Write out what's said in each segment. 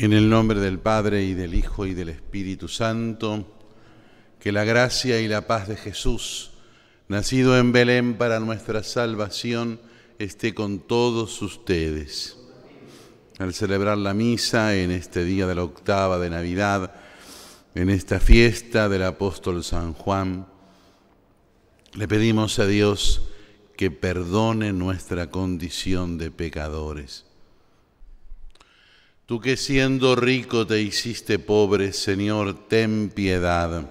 En el nombre del Padre y del Hijo y del Espíritu Santo, que la gracia y la paz de Jesús, nacido en Belén para nuestra salvación, esté con todos ustedes. Al celebrar la misa en este día de la octava de Navidad, en esta fiesta del apóstol San Juan, le pedimos a Dios que perdone nuestra condición de pecadores Tú que siendo rico te hiciste pobre, Señor, ten piedad.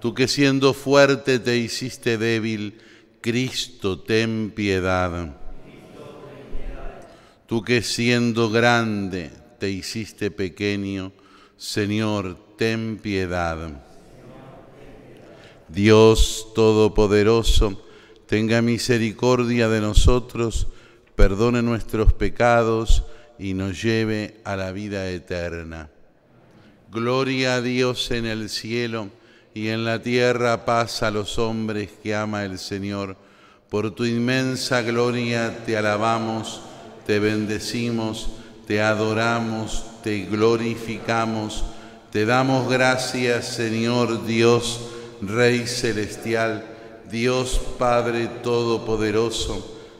Tú que siendo fuerte te hiciste débil, Cristo, ten piedad. Tú que siendo grande te hiciste pequeño, Señor, ten piedad. Dios Todopoderoso, tenga misericordia de nosotros, perdone nuestros pecados, y nos lleve a la vida eterna. Gloria a Dios en el cielo y en la tierra paz a los hombres que ama el Señor. Por tu inmensa gloria te alabamos, te bendecimos, te adoramos, te glorificamos, te damos gracias Señor Dios, Rey celestial, Dios Padre Todopoderoso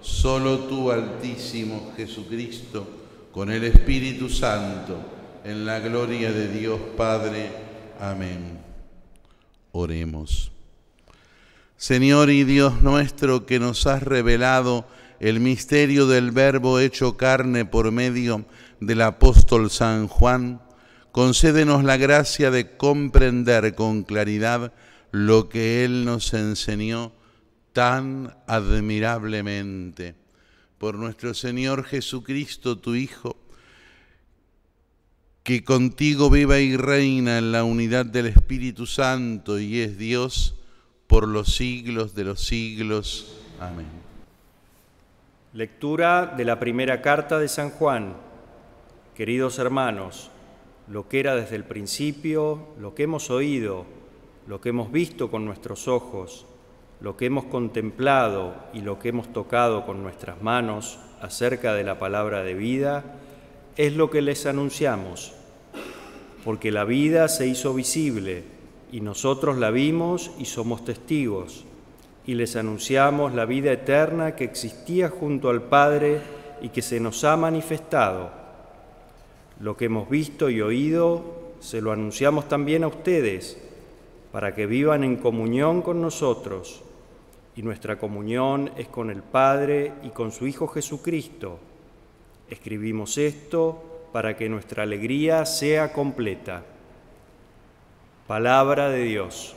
solo tú, Altísimo Jesucristo, con el Espíritu Santo, en la gloria de Dios Padre. Amén. Oremos. Señor y Dios nuestro, que nos has revelado el misterio del Verbo hecho carne por medio del apóstol San Juan, concédenos la gracia de comprender con claridad lo que Él nos enseñó tan admirablemente por nuestro Señor Jesucristo, tu Hijo, que contigo viva y reina en la unidad del Espíritu Santo y es Dios por los siglos de los siglos. Amén. Lectura de la primera carta de San Juan. Queridos hermanos, lo que era desde el principio, lo que hemos oído, lo que hemos visto con nuestros ojos, lo que hemos contemplado y lo que hemos tocado con nuestras manos acerca de la palabra de vida es lo que les anunciamos, porque la vida se hizo visible y nosotros la vimos y somos testigos, y les anunciamos la vida eterna que existía junto al Padre y que se nos ha manifestado. Lo que hemos visto y oído se lo anunciamos también a ustedes, para que vivan en comunión con nosotros y nuestra comunión es con el Padre y con su Hijo Jesucristo. Escribimos esto para que nuestra alegría sea completa. Palabra de Dios.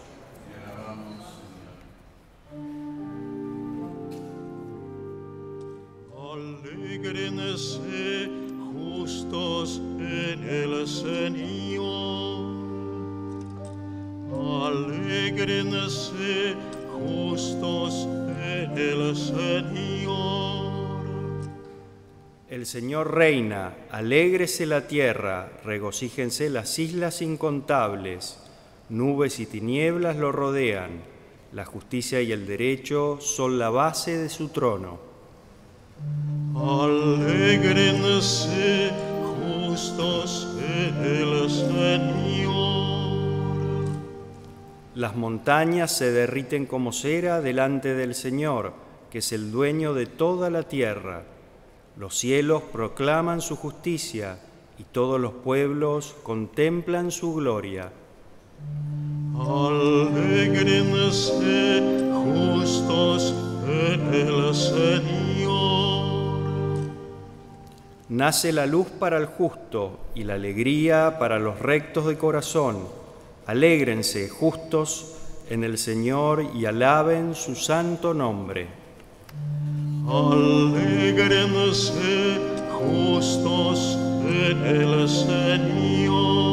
Señor reina, alégrese la tierra, regocíjense las islas incontables, nubes y tinieblas lo rodean, la justicia y el derecho son la base de su trono. Alégrense justos en el Señor. Las montañas se derriten como cera delante del Señor, que es el dueño de toda la tierra. Los cielos proclaman su justicia y todos los pueblos contemplan su gloria. Alégrense justos en el Señor. Nace la luz para el justo y la alegría para los rectos de corazón Alégrense justos en el Señor y alaben su santo nombre. Alegrense justos en el Señor.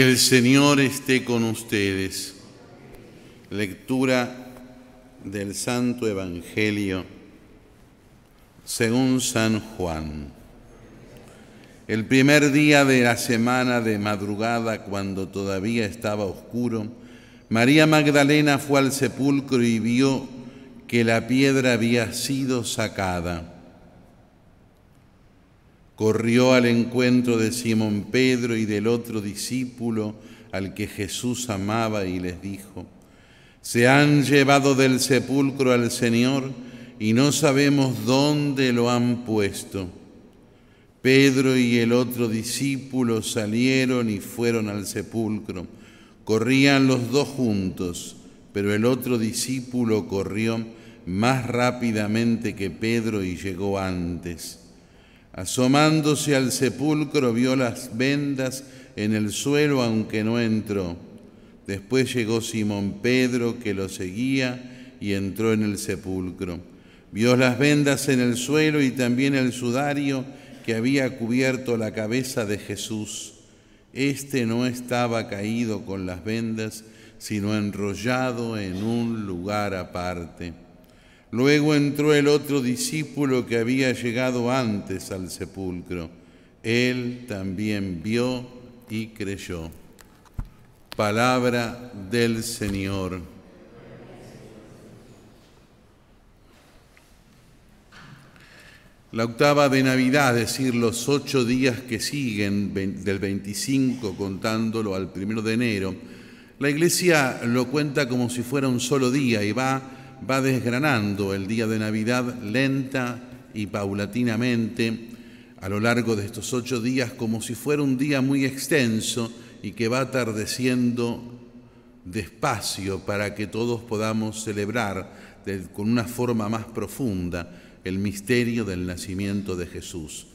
Esté con ustedes. Lectura del Santo Evangelio según San Juan. El primer día de la semana de madrugada, cuando todavía estaba oscuro, María Magdalena fue al sepulcro y vio que la piedra había sido sacada. Corrió al encuentro de Simón Pedro y del otro discípulo al que Jesús amaba y les dijo, se han llevado del sepulcro al Señor y no sabemos dónde lo han puesto. Pedro y el otro discípulo salieron y fueron al sepulcro. Corrían los dos juntos, pero el otro discípulo corrió más rápidamente que Pedro y llegó antes. Asomándose al sepulcro vio las vendas en el suelo aunque no entró. Después llegó Simón Pedro que lo seguía y entró en el sepulcro. Vio las vendas en el suelo y también el sudario que había cubierto la cabeza de Jesús. Este no estaba caído con las vendas, sino enrollado en un lugar aparte. Luego entró el otro discípulo que había llegado antes al sepulcro. Él también vio y creyó. Palabra del Señor. La octava de Navidad, es decir, los ocho días que siguen del 25 contándolo al primero de enero, la Iglesia lo cuenta como si fuera un solo día y va, va desgranando el día de Navidad lenta y paulatinamente a lo largo de estos ocho días como si fuera un día muy extenso y que va atardeciendo despacio para que todos podamos celebrar con una forma más profunda el misterio del nacimiento de Jesús.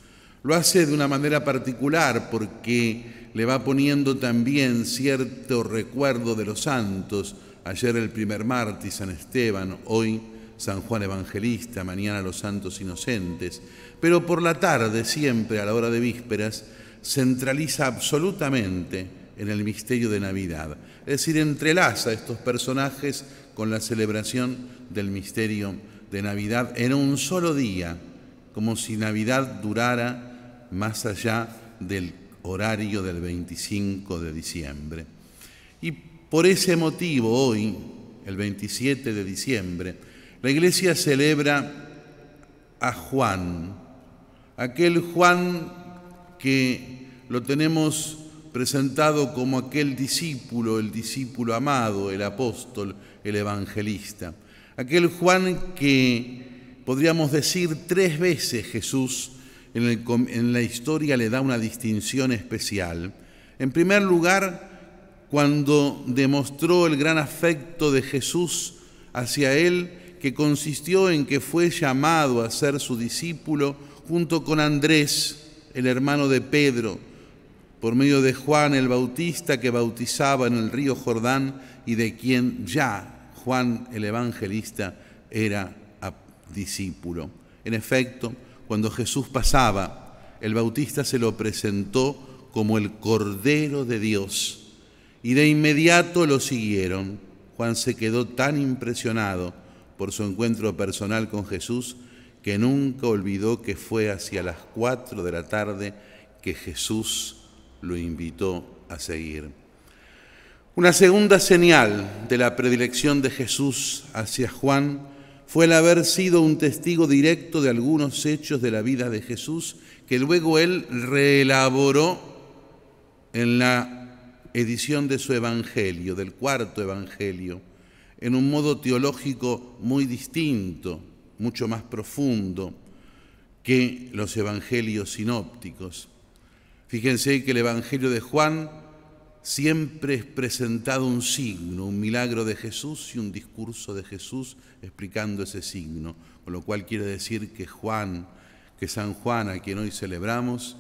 Lo hace de una manera particular porque le va poniendo también cierto recuerdo de los santos. Ayer el primer mártir, San Esteban, hoy San Juan Evangelista, mañana los santos inocentes. Pero por la tarde, siempre a la hora de vísperas, centraliza absolutamente en el misterio de Navidad. Es decir, entrelaza estos personajes con la celebración del misterio de Navidad en un solo día, como si Navidad durara más allá del horario del 25 de diciembre. Y por ese motivo hoy, el 27 de diciembre, la iglesia celebra a Juan, aquel Juan que lo tenemos presentado como aquel discípulo, el discípulo amado, el apóstol, el evangelista. Aquel Juan que podríamos decir tres veces Jesús en, la historia le da una distinción especial. En primer lugar, cuando demostró el gran afecto de Jesús hacia él, que consistió en que fue llamado a ser su discípulo junto con Andrés, el hermano de Pedro, por medio de Juan el Bautista que bautizaba en el río Jordán y de quien ya Juan el Evangelista era discípulo. En efecto, cuando Jesús pasaba, el Bautista se lo presentó como el Cordero de Dios y de inmediato lo siguieron. Juan se quedó tan impresionado por su encuentro personal con Jesús que nunca olvidó que fue hacia las cuatro de la tarde que Jesús lo invitó a seguir. Una segunda señal de la predilección de Jesús hacia Juan fue el haber sido un testigo directo de algunos hechos de la vida de Jesús que luego él reelaboró en la edición de su Evangelio, del cuarto Evangelio, en un modo teológico muy distinto, mucho más profundo que los Evangelios sinópticos. Fíjense que el Evangelio de Juan siempre es presentado un signo, un milagro de Jesús y un discurso de Jesús explicando ese signo, con lo cual quiere decir que Juan, que San Juan, a quien hoy celebramos,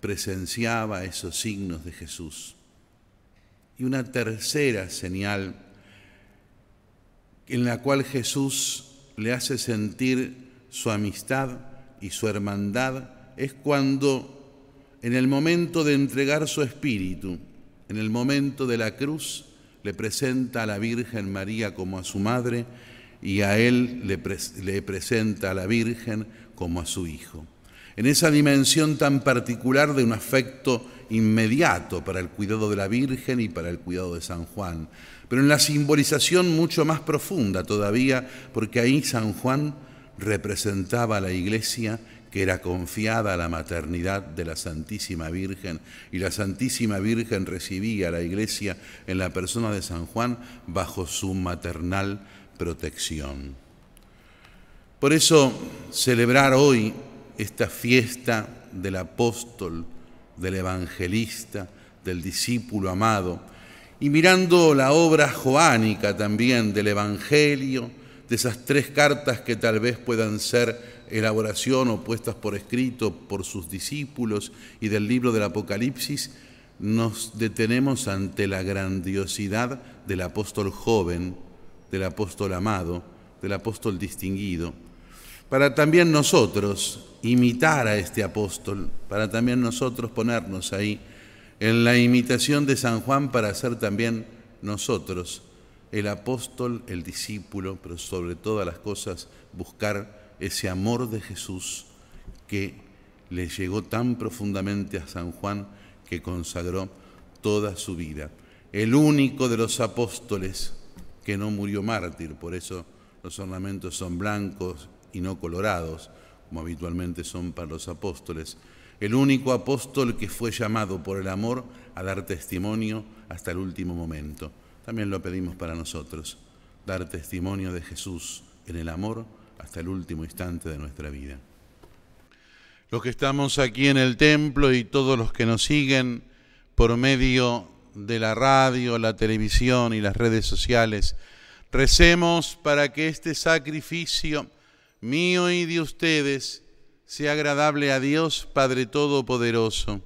presenciaba esos signos de Jesús. Y una tercera señal en la cual Jesús le hace sentir su amistad y su hermandad es cuando en el momento de entregar su espíritu, En el momento de la cruz le presenta a la Virgen María como a su madre y a él le, le presenta a la Virgen como a su hijo. En esa dimensión tan particular de un afecto inmediato para el cuidado de la Virgen y para el cuidado de San Juan, pero en la simbolización mucho más profunda todavía, porque ahí San Juan representaba a la iglesia que era confiada a la maternidad de la Santísima Virgen y la Santísima Virgen recibía a la iglesia en la persona de San Juan bajo su maternal protección. Por eso celebrar hoy esta fiesta del apóstol, del evangelista, del discípulo amado, y mirando la obra joánica también del Evangelio, de esas tres cartas que tal vez puedan ser elaboración o puestas por escrito por sus discípulos y del libro del Apocalipsis, nos detenemos ante la grandiosidad del apóstol joven, del apóstol amado, del apóstol distinguido, para también nosotros imitar a este apóstol, para también nosotros ponernos ahí en la imitación de San Juan para ser también nosotros el apóstol, el discípulo, pero sobre todas las cosas buscar ese amor de Jesús que le llegó tan profundamente a San Juan que consagró toda su vida. El único de los apóstoles que no murió mártir, por eso los ornamentos son blancos y no colorados, como habitualmente son para los apóstoles, el único apóstol que fue llamado por el amor a dar testimonio hasta el último momento. También lo pedimos para nosotros, dar testimonio de Jesús en el amor hasta el último instante de nuestra vida. Los que estamos aquí en el templo y todos los que nos siguen por medio de la radio, la televisión y las redes sociales, recemos para que este sacrificio mío y de ustedes sea agradable a Dios Padre Todopoderoso.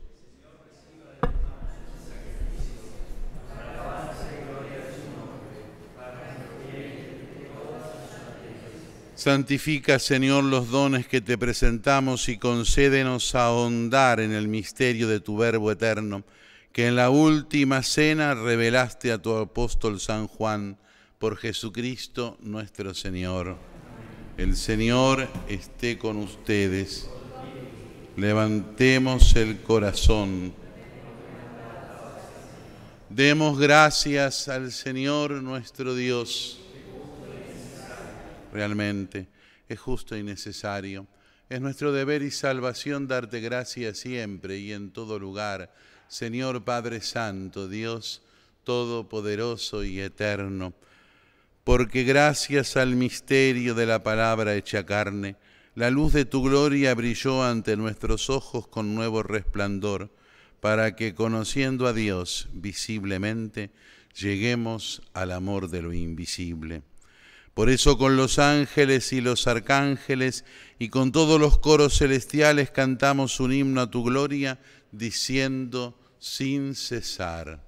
Santifica, Señor, los dones que te presentamos y concédenos ahondar en el misterio de tu Verbo eterno, que en la última cena revelaste a tu apóstol San Juan por Jesucristo nuestro Señor. El Señor esté con ustedes. Levantemos el corazón. Demos gracias al Señor nuestro Dios. Realmente es justo y necesario. Es nuestro deber y salvación darte gracias siempre y en todo lugar. Señor Padre Santo, Dios Todopoderoso y Eterno porque gracias al misterio de la palabra hecha carne, la luz de tu gloria brilló ante nuestros ojos con nuevo resplandor, para que conociendo a Dios visiblemente, lleguemos al amor de lo invisible. Por eso con los ángeles y los arcángeles y con todos los coros celestiales cantamos un himno a tu gloria, diciendo sin cesar.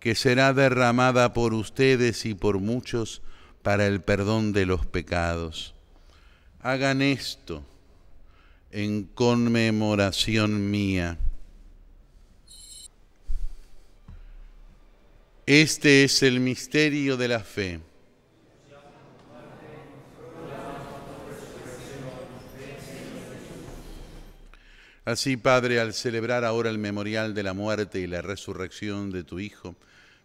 que será derramada por ustedes y por muchos para el perdón de los pecados. Hagan esto en conmemoración mía. Este es el misterio de la fe. Así, Padre, al celebrar ahora el memorial de la muerte y la resurrección de tu Hijo,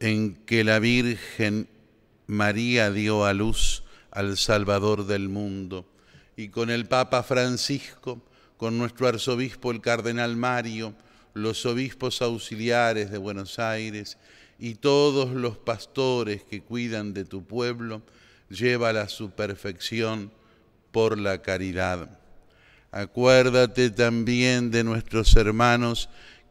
en que la Virgen María dio a luz al Salvador del mundo, y con el Papa Francisco, con nuestro arzobispo el Cardenal Mario, los obispos auxiliares de Buenos Aires y todos los pastores que cuidan de tu pueblo, llévala a su perfección por la caridad. Acuérdate también de nuestros hermanos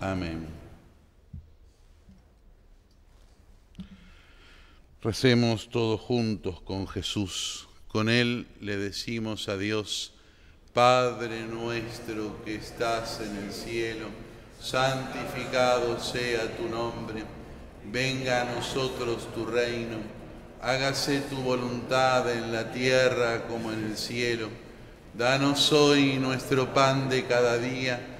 Amén. Recemos todos juntos con Jesús. Con Él le decimos a Dios, Padre nuestro que estás en el cielo, santificado sea tu nombre, venga a nosotros tu reino hágase tu voluntad en la tierra como en el cielo. Danos hoy nuestro pan de cada día,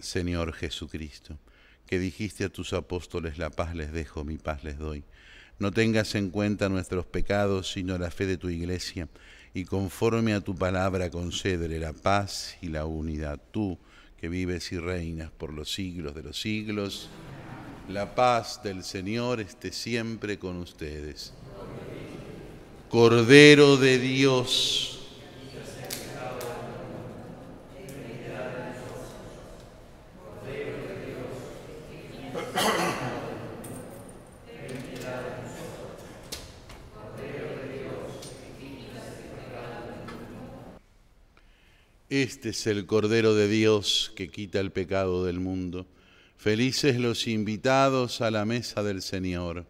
Señor Jesucristo, que dijiste a tus apóstoles, la paz les dejo, mi paz les doy. No tengas en cuenta nuestros pecados, sino la fe de tu iglesia, y conforme a tu palabra concédele la paz y la unidad. Tú, que vives y reinas por los siglos de los siglos. La paz del Señor esté siempre con ustedes. Cordero de Dios. Este es el Cordero de Dios que quita el pecado del mundo. Felices los invitados a la mesa del Señor.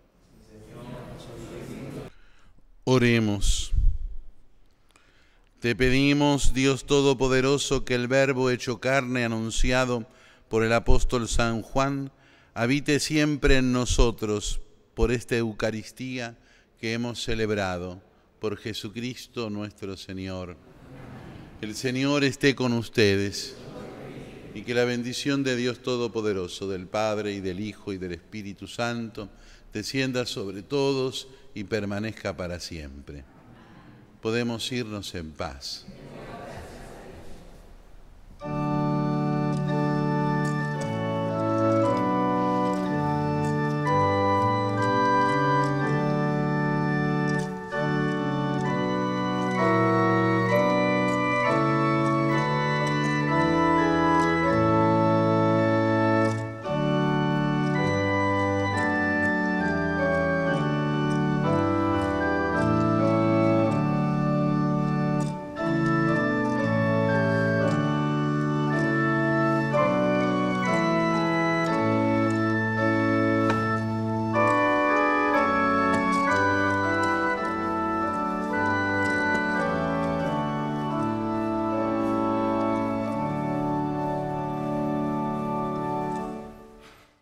Oremos. Te pedimos, Dios Todopoderoso, que el Verbo hecho carne anunciado por el apóstol San Juan habite siempre en nosotros por esta Eucaristía que hemos celebrado por Jesucristo nuestro Señor. El Señor esté con ustedes y que la bendición de Dios Todopoderoso, del Padre y del Hijo y del Espíritu Santo, descienda sobre todos y permanezca para siempre. Podemos irnos en paz.